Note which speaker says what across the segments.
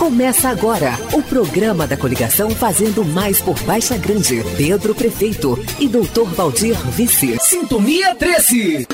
Speaker 1: Começa agora o programa da coligação Fazendo Mais por Baixa Grande. Pedro Prefeito e Doutor Valdir Vice.
Speaker 2: Sintonia 13.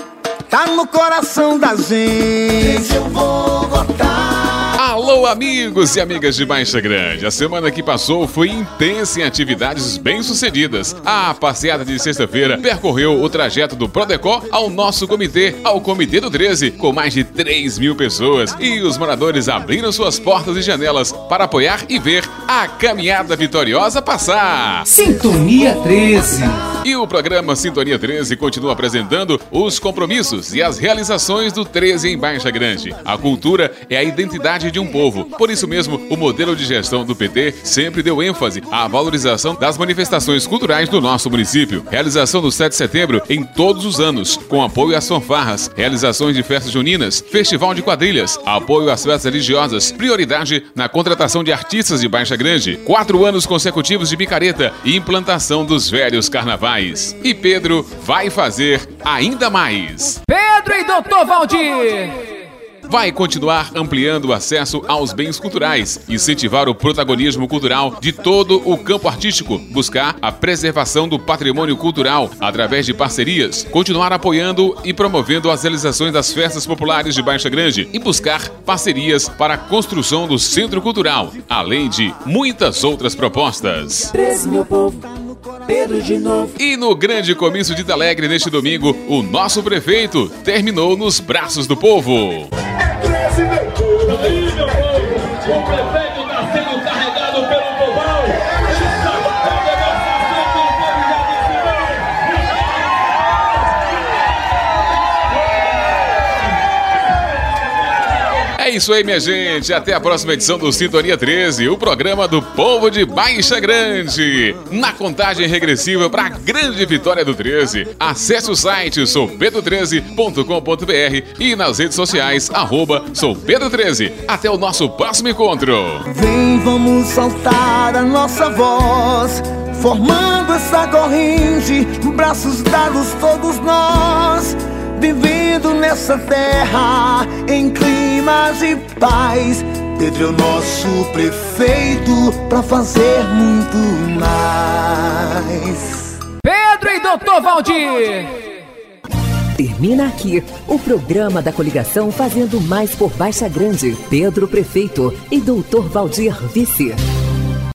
Speaker 3: Tá no coração da gente. Eu vou votar.
Speaker 4: Alô, amigos e amigas de Baixa Grande. A semana que passou foi intensa em atividades bem-sucedidas. A passeada de sexta-feira percorreu o trajeto do Prodecó ao nosso comitê, ao Comitê do 13, com mais de 3 mil pessoas. E os moradores abriram suas portas e janelas para apoiar e ver a caminhada vitoriosa passar.
Speaker 2: Sintonia 13.
Speaker 4: E o programa Sintonia 13 continua apresentando os compromissos e as realizações do 13 em Baixa Grande. A cultura é a identidade de um povo. Por isso mesmo, o modelo de gestão do PT sempre deu ênfase à valorização das manifestações culturais do nosso município. Realização do 7 de setembro em todos os anos, com apoio às fanfarras, realizações de festas juninas, festival de quadrilhas, apoio às festas religiosas, prioridade na contratação de artistas de Baixa Grande, quatro anos consecutivos de picareta e implantação dos velhos carnavais. E Pedro vai fazer ainda mais.
Speaker 2: Pedro e Doutor Valdir.
Speaker 4: Vai continuar ampliando o acesso aos bens culturais, incentivar o protagonismo cultural de todo o campo artístico, buscar a preservação do patrimônio cultural através de parcerias, continuar apoiando e promovendo as realizações das festas populares de Baixa Grande e buscar parcerias para a construção do Centro Cultural, além de muitas outras propostas.
Speaker 5: 13 meu povo. Pedro de novo.
Speaker 4: E no grande comício de Alegre neste domingo, o nosso prefeito terminou nos braços do povo.
Speaker 6: Aí, meu povo, o prefeito está sendo
Speaker 4: É isso aí, minha gente. Até a próxima edição do Sintonia 13, o programa do povo de Baixa Grande. Na contagem regressiva para a grande vitória do 13, acesse o site soupedro13.com.br e nas redes sociais, arroba soupedro13. Até o nosso próximo encontro.
Speaker 3: Vem, vamos soltar a nossa voz, formando essa corrente, braços dados todos nós, vivendo nessa terra em de paz. Pedro é o nosso prefeito pra fazer muito mais.
Speaker 2: Pedro e Doutor Valdir.
Speaker 1: Termina aqui o programa da coligação Fazendo Mais por Baixa Grande. Pedro Prefeito e Doutor Valdir Vice.